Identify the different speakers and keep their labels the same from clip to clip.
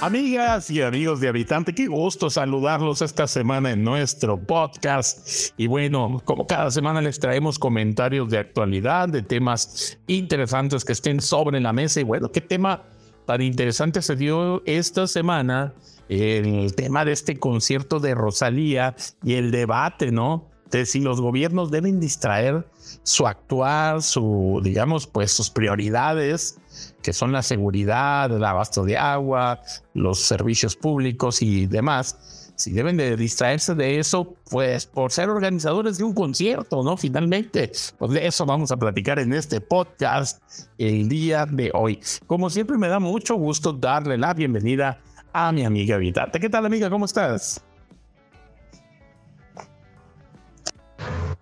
Speaker 1: Amigas y amigos de Habitante, qué gusto saludarlos esta semana en nuestro podcast. Y bueno, como cada semana les traemos comentarios de actualidad, de temas interesantes que estén sobre la mesa. Y bueno, qué tema tan interesante se dio esta semana, el tema de este concierto de Rosalía y el debate, ¿no? De si los gobiernos deben distraer su actuar, su, digamos, pues sus prioridades que son la seguridad, el abasto de agua, los servicios públicos y demás, si deben de distraerse de eso, pues por ser organizadores de un concierto, ¿no? Finalmente, pues de eso vamos a platicar en este podcast el día de hoy. Como siempre, me da mucho gusto darle la bienvenida a mi amiga Vitarte. ¿Qué tal, amiga? ¿Cómo estás?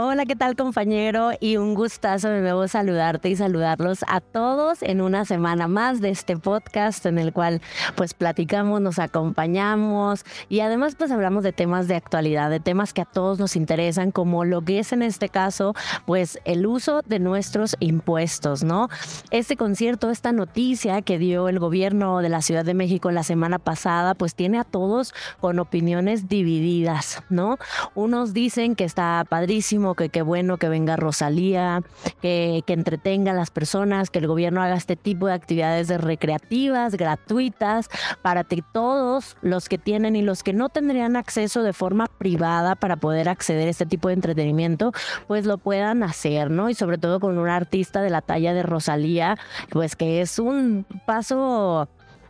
Speaker 2: Hola, ¿qué tal compañero? Y un gustazo de nuevo saludarte y saludarlos a todos en una semana más de este podcast en el cual pues platicamos, nos acompañamos y además pues hablamos de temas de actualidad, de temas que a todos nos interesan, como lo que es en este caso pues el uso de nuestros impuestos, ¿no? Este concierto, esta noticia que dio el gobierno de la Ciudad de México la semana pasada pues tiene a todos con opiniones divididas, ¿no? Unos dicen que está padrísimo, que qué bueno que venga Rosalía, que, que entretenga a las personas, que el gobierno haga este tipo de actividades recreativas, gratuitas, para que todos los que tienen y los que no tendrían acceso de forma privada para poder acceder a este tipo de entretenimiento, pues lo puedan hacer, ¿no? Y sobre todo con un artista de la talla de Rosalía, pues que es un paso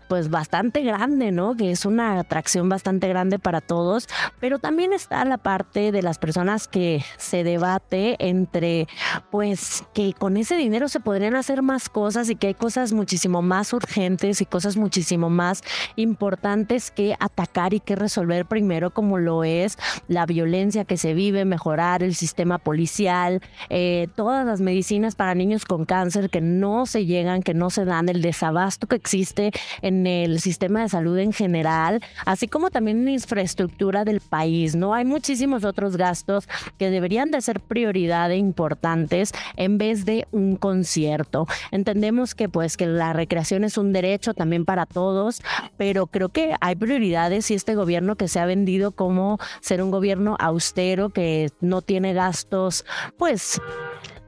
Speaker 2: pues bastante grande, ¿no? Que es una atracción bastante grande para todos, pero también está la parte de las personas que se debate entre, pues, que con ese dinero se podrían hacer más cosas y que hay cosas muchísimo más urgentes y cosas muchísimo más importantes que atacar y que resolver primero, como lo es la violencia que se vive, mejorar el sistema policial, eh, todas las medicinas para niños con cáncer que no se llegan, que no se dan, el desabasto que existe en el sistema de salud en general, así como también en infraestructura del país, ¿no? Hay muchísimos otros gastos que deberían de ser prioridad e importantes en vez de un concierto. Entendemos que pues que la recreación es un derecho también para todos, pero creo que hay prioridades y este gobierno que se ha vendido como ser un gobierno austero que no tiene gastos pues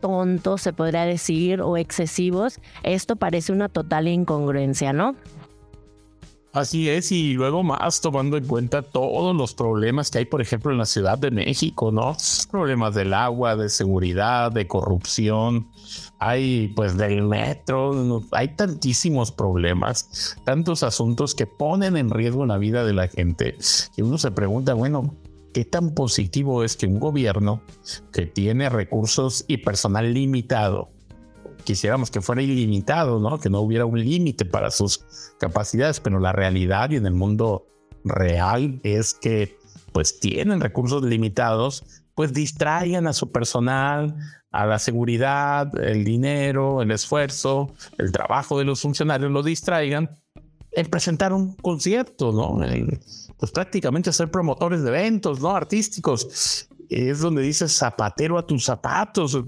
Speaker 2: tontos, se podría decir, o excesivos, esto parece una total incongruencia, ¿no?
Speaker 1: Así es, y luego más tomando en cuenta todos los problemas que hay, por ejemplo, en la Ciudad de México, ¿no? Problemas del agua, de seguridad, de corrupción, hay pues del metro, hay tantísimos problemas, tantos asuntos que ponen en riesgo la vida de la gente, y uno se pregunta, bueno, ¿qué tan positivo es que un gobierno que tiene recursos y personal limitado, quisiéramos que fuera ilimitado, ¿no? Que no hubiera un límite para sus capacidades, pero la realidad y en el mundo real es que pues tienen recursos limitados, pues distraigan a su personal, a la seguridad, el dinero, el esfuerzo, el trabajo de los funcionarios, lo distraigan en presentar un concierto, ¿no? pues prácticamente ser promotores de eventos, ¿no? Artísticos. Es donde dices zapatero a tus zapatos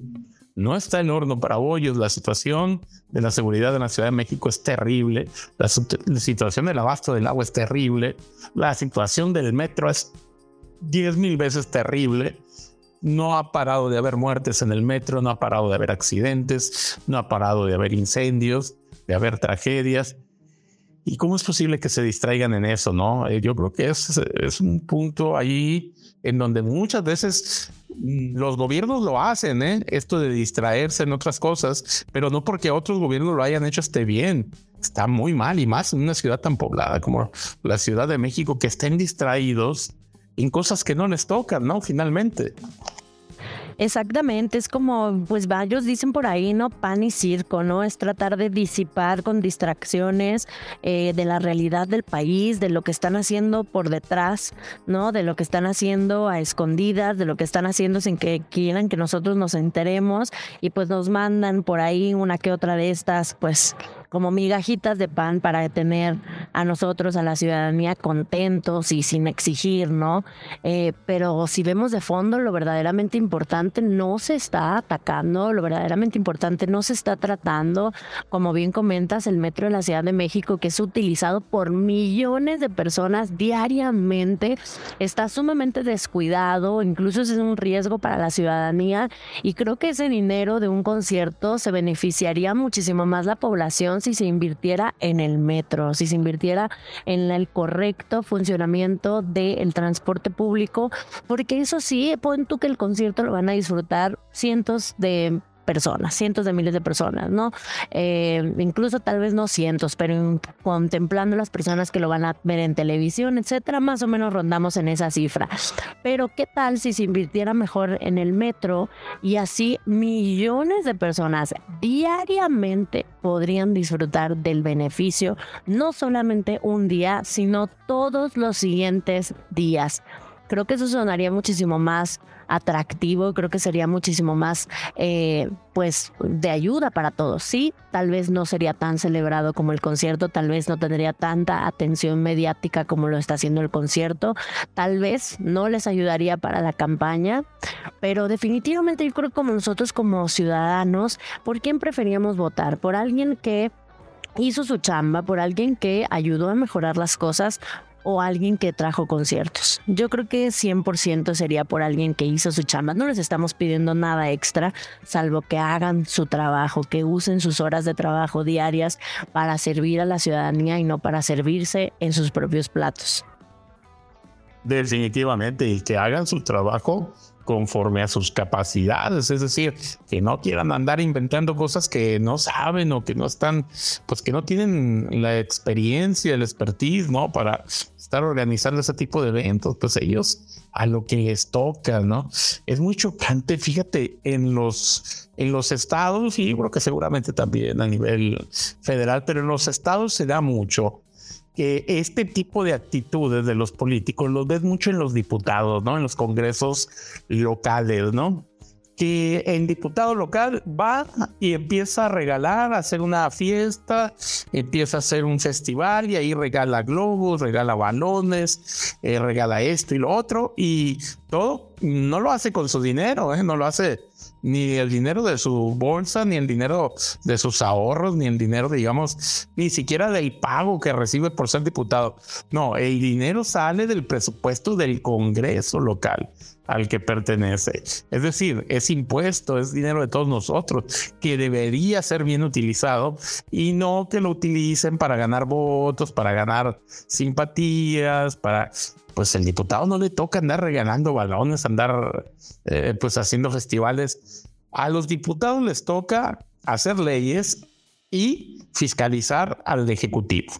Speaker 1: no está en horno para bollos. La situación de la seguridad en la Ciudad de México es terrible. La, situación del abasto del agua es terrible. La situación del metro es diez mil veces terrible. No ha parado de haber muertes en el metro, no ha parado de haber accidentes, no ha parado de haber incendios, de haber tragedias. ¿Y cómo es posible que se distraigan en eso? No, eh, yo creo que es, es un punto ahí en donde muchas veces los gobiernos lo hacen, ¿eh? esto de distraerse en otras cosas, pero no porque otros gobiernos lo hayan hecho esté bien. Está muy mal y más en una ciudad tan poblada como la Ciudad de México que estén distraídos en cosas que no les tocan, ¿no? Finalmente.
Speaker 2: Exactamente, es como, pues varios dicen por ahí, ¿no? Pan y circo, ¿no? Es tratar de disipar con distracciones eh, de la realidad del país, de lo que están haciendo por detrás, ¿no? De lo que están haciendo a escondidas, de lo que están haciendo sin que quieran que nosotros nos enteremos y pues nos mandan por ahí una que otra de estas, pues como migajitas de pan para tener a nosotros, a la ciudadanía, contentos y sin exigir, ¿no? Eh, pero si vemos de fondo, lo verdaderamente importante no se está atacando, lo verdaderamente importante no se está tratando, como bien comentas, el metro de la Ciudad de México, que es utilizado por millones de personas diariamente, está sumamente descuidado, incluso es un riesgo para la ciudadanía y creo que ese dinero de un concierto se beneficiaría muchísimo más la población si se invirtiera en el metro, si se invirtiera en el correcto funcionamiento del transporte público, porque eso sí, pon tú que el concierto lo van a disfrutar cientos de personas, cientos de miles de personas, ¿no? Eh, incluso tal vez no cientos, pero contemplando las personas que lo van a ver en televisión, etcétera, más o menos rondamos en esa cifra. Pero ¿qué tal si se invirtiera mejor en el metro y así millones de personas diariamente podrían disfrutar del beneficio, no solamente un día, sino todos los siguientes días? Creo que eso sonaría muchísimo más atractivo, creo que sería muchísimo más, eh, pues, de ayuda para todos. Sí, tal vez no sería tan celebrado como el concierto, tal vez no tendría tanta atención mediática como lo está haciendo el concierto, tal vez no les ayudaría para la campaña, pero definitivamente yo creo que como nosotros como ciudadanos, ¿por quién preferíamos votar? ¿Por alguien que hizo su chamba, por alguien que ayudó a mejorar las cosas o alguien que trajo conciertos. Yo creo que 100% sería por alguien que hizo su chamba. No les estamos pidiendo nada extra, salvo que hagan su trabajo, que usen sus horas de trabajo diarias para servir a la ciudadanía y no para servirse en sus propios platos.
Speaker 1: Definitivamente, y que hagan su trabajo conforme a sus capacidades, es decir, que no quieran andar inventando cosas que no saben o que no están, pues que no tienen la experiencia, el expertise, ¿no? Para estar organizando ese tipo de eventos, pues ellos a lo que les toca, ¿no? Es muy chocante, fíjate, en los, en los estados, y creo que seguramente también a nivel federal, pero en los estados se da mucho que este tipo de actitudes de los políticos los ves mucho en los diputados, ¿no? En los congresos locales, ¿no? Que el diputado local va y empieza a regalar, a hacer una fiesta, empieza a hacer un festival y ahí regala globos, regala balones, eh, regala esto y lo otro y todo no lo hace con su dinero, ¿eh? no lo hace ni el dinero de su bolsa, ni el dinero de sus ahorros, ni el dinero, digamos, ni siquiera del pago que recibe por ser diputado. No, el dinero sale del presupuesto del Congreso local al que pertenece. Es decir, es impuesto, es dinero de todos nosotros que debería ser bien utilizado y no que lo utilicen para ganar votos, para ganar simpatías, para pues el diputado no le toca andar regalando balones, andar eh, pues haciendo festivales. A los diputados les toca hacer leyes y fiscalizar al Ejecutivo.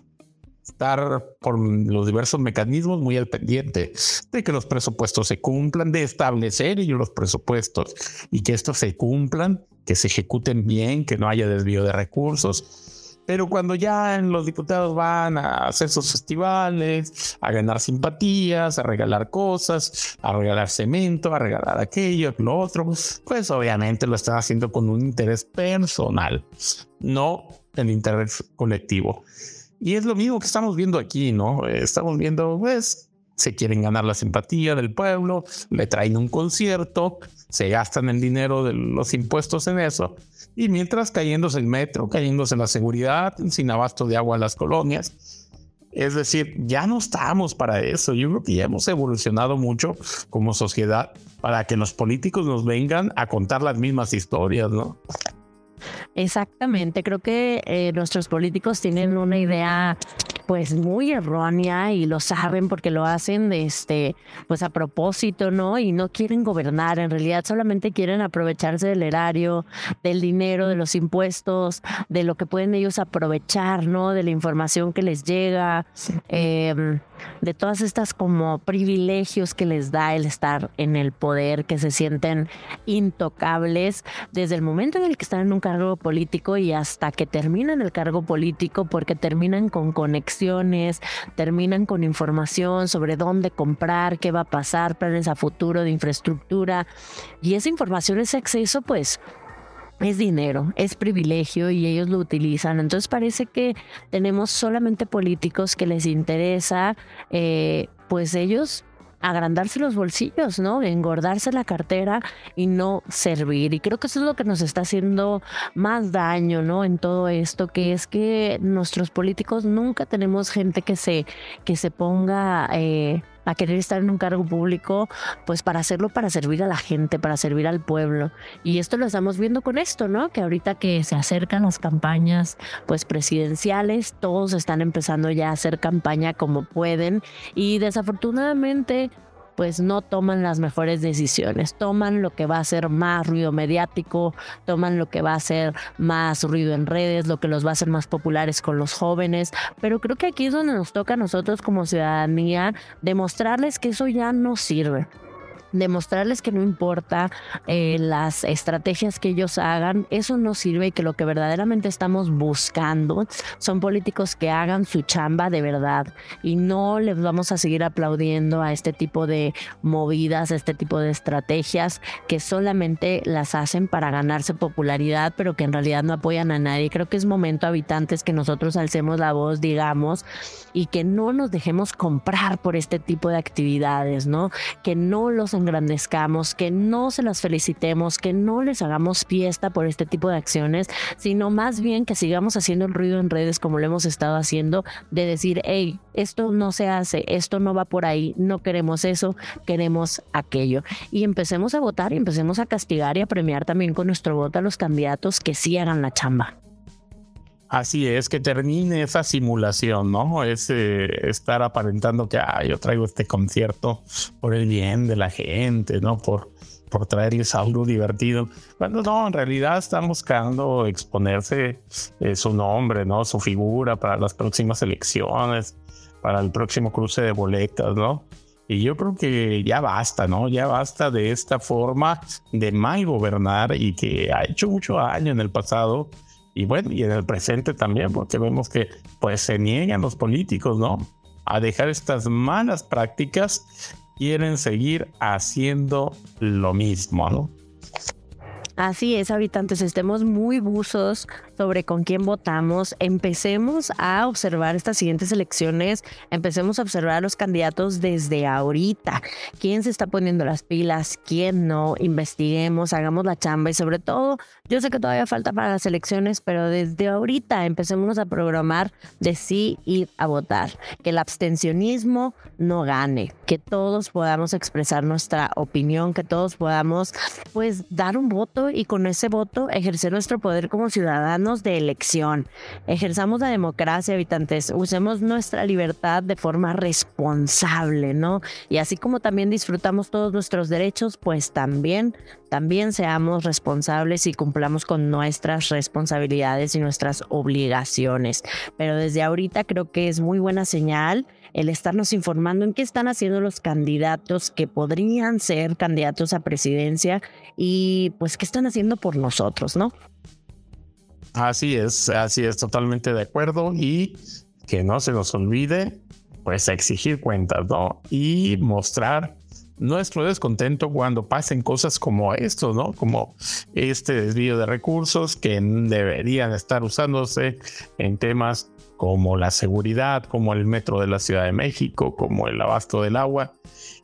Speaker 1: Estar por los diversos mecanismos muy al pendiente de que los presupuestos se cumplan, de establecer ellos los presupuestos y que estos se cumplan, que se ejecuten bien, que no haya desvío de recursos pero cuando ya los diputados van a hacer sus festivales, a ganar simpatías, a regalar cosas, a regalar cemento, a regalar aquello, lo otro, pues obviamente lo están haciendo con un interés personal, no el interés colectivo. Y es lo mismo que estamos viendo aquí, ¿no? Estamos viendo, pues, se quieren ganar la simpatía del pueblo, le traen un concierto, se gastan el dinero de los impuestos en eso, y mientras cayéndose el metro, cayéndose la seguridad, sin abasto de agua en las colonias. Es decir, ya no estamos para eso. Yo creo que ya hemos evolucionado mucho como sociedad para que los políticos nos vengan a contar las mismas historias, ¿no?
Speaker 2: Exactamente, creo que eh, nuestros políticos tienen una idea pues muy errónea y lo saben porque lo hacen este pues a propósito, ¿no? Y no quieren gobernar, en realidad solamente quieren aprovecharse del erario, del dinero, de los impuestos, de lo que pueden ellos aprovechar, ¿no? De la información que les llega, em, de todas estas como privilegios que les da el estar en el poder, que se sienten intocables desde el momento en el que están en un cargo político y hasta que terminan el cargo político porque terminan con conexión terminan con información sobre dónde comprar, qué va a pasar, planes a futuro de infraestructura. Y esa información, ese acceso, pues es dinero, es privilegio y ellos lo utilizan. Entonces parece que tenemos solamente políticos que les interesa, eh, pues ellos agrandarse los bolsillos, ¿no? Engordarse la cartera y no servir. Y creo que eso es lo que nos está haciendo más daño, ¿no? En todo esto, que es que nuestros políticos nunca tenemos gente que se, que se ponga eh, a querer estar en un cargo público, pues para hacerlo para servir a la gente, para servir al pueblo. Y esto lo estamos viendo con esto, ¿no? Que ahorita que se acercan las campañas pues presidenciales, todos están empezando ya a hacer campaña como pueden y desafortunadamente pues no toman las mejores decisiones, toman lo que va a ser más ruido mediático, toman lo que va a ser más ruido en redes, lo que los va a hacer más populares con los jóvenes, pero creo que aquí es donde nos toca a nosotros como ciudadanía demostrarles que eso ya no sirve demostrarles que no importa eh, las estrategias que ellos hagan, eso no sirve y que lo que verdaderamente estamos buscando son políticos que hagan su chamba de verdad y no les vamos a seguir aplaudiendo a este tipo de movidas, a este tipo de estrategias que solamente las hacen para ganarse popularidad, pero que en realidad no apoyan a nadie. Creo que es momento, habitantes, que nosotros alcemos la voz, digamos, y que no nos dejemos comprar por este tipo de actividades, ¿no? Que no los engrandezcamos, que no se las felicitemos, que no les hagamos fiesta por este tipo de acciones, sino más bien que sigamos haciendo el ruido en redes como lo hemos estado haciendo, de decir, hey, esto no se hace, esto no va por ahí, no queremos eso, queremos aquello. Y empecemos a votar y empecemos a castigar y a premiar también con nuestro voto a los candidatos que sí hagan la chamba.
Speaker 1: Así es, que termine esa simulación, ¿no? Es estar aparentando que yo traigo este concierto por el bien de la gente, ¿no? Por, por traerles algo divertido. Cuando no, en realidad están buscando exponerse eh, su nombre, ¿no? Su figura para las próximas elecciones, para el próximo cruce de boletas, ¿no? Y yo creo que ya basta, ¿no? Ya basta de esta forma de mal gobernar y que ha hecho mucho daño en el pasado y bueno, y en el presente también, porque vemos que pues se niegan los políticos, ¿no? A dejar estas malas prácticas, quieren seguir haciendo lo mismo, ¿no?
Speaker 2: Así es, habitantes, estemos muy buzos sobre con quién votamos, empecemos a observar estas siguientes elecciones, empecemos a observar a los candidatos desde ahorita, quién se está poniendo las pilas, quién no, investiguemos, hagamos la chamba y sobre todo, yo sé que todavía falta para las elecciones, pero desde ahorita empecemos a programar de sí ir a votar, que el abstencionismo no gane, que todos podamos expresar nuestra opinión, que todos podamos pues dar un voto y con ese voto ejercer nuestro poder como ciudadanos de elección. Ejerzamos la democracia, habitantes, usemos nuestra libertad de forma responsable, ¿no? Y así como también disfrutamos todos nuestros derechos, pues también, también seamos responsables y cumplamos con nuestras responsabilidades y nuestras obligaciones. Pero desde ahorita creo que es muy buena señal el estarnos informando en qué están haciendo los candidatos que podrían ser candidatos a presidencia y pues qué están haciendo por nosotros, ¿no?
Speaker 1: Así es, así es, totalmente de acuerdo y que no se nos olvide pues exigir cuentas, ¿no? Y mostrar nuestro descontento cuando pasen cosas como esto, ¿no? Como este desvío de recursos que deberían estar usándose en temas como la seguridad, como el metro de la Ciudad de México, como el abasto del agua.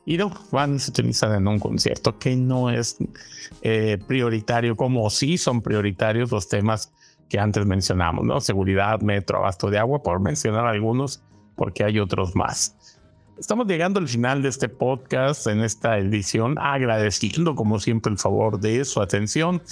Speaker 1: Y no, van y se utilizan en un concierto que no es eh, prioritario, como sí son prioritarios los temas que antes mencionamos, ¿no? Seguridad, metro, abasto de agua, por mencionar algunos, porque hay otros más. Estamos llegando al final de este podcast, en esta edición, agradeciendo como siempre el favor de su atención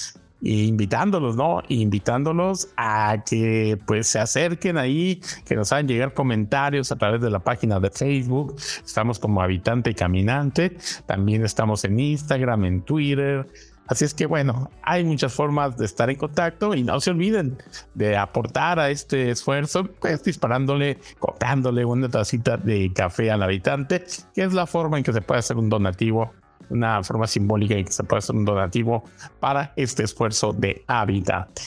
Speaker 1: invitándolos, ¿no? Invitándolos a que pues se acerquen ahí, que nos hagan llegar comentarios a través de la página de Facebook. Estamos como Habitante y Caminante. También estamos en Instagram, en Twitter. Así es que bueno, hay muchas formas de estar en contacto y no se olviden de aportar a este esfuerzo, pues disparándole, comprándole una tacita de café al habitante, que es la forma en que se puede hacer un donativo una forma simbólica y que se puede hacer un donativo para este esfuerzo de habitante.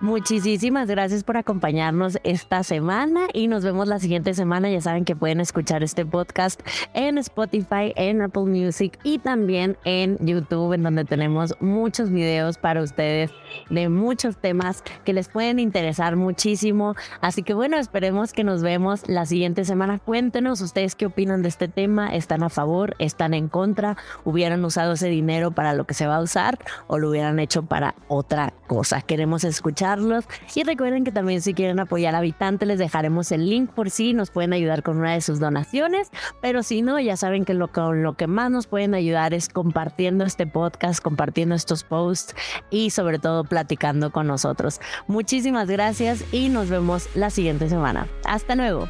Speaker 2: Muchísimas gracias por acompañarnos esta semana y nos vemos la siguiente semana. Ya saben que pueden escuchar este podcast en Spotify, en Apple Music y también en YouTube, en donde tenemos muchos videos para ustedes de muchos temas que les pueden interesar muchísimo. Así que bueno, esperemos que nos vemos la siguiente semana. Cuéntenos ustedes qué opinan de este tema. ¿Están a favor? ¿Están en contra? ¿Hubieran usado ese dinero para lo que se va a usar o lo hubieran hecho para otra cosa? Queremos escucharlos y recuerden que también si quieren apoyar a Habitante les dejaremos el link por si nos pueden ayudar con una de sus donaciones, pero si no, ya saben que lo, con lo que más nos pueden ayudar es compartiendo este podcast, compartiendo estos posts y sobre todo platicando con nosotros. Muchísimas gracias y nos vemos la siguiente semana. Hasta luego.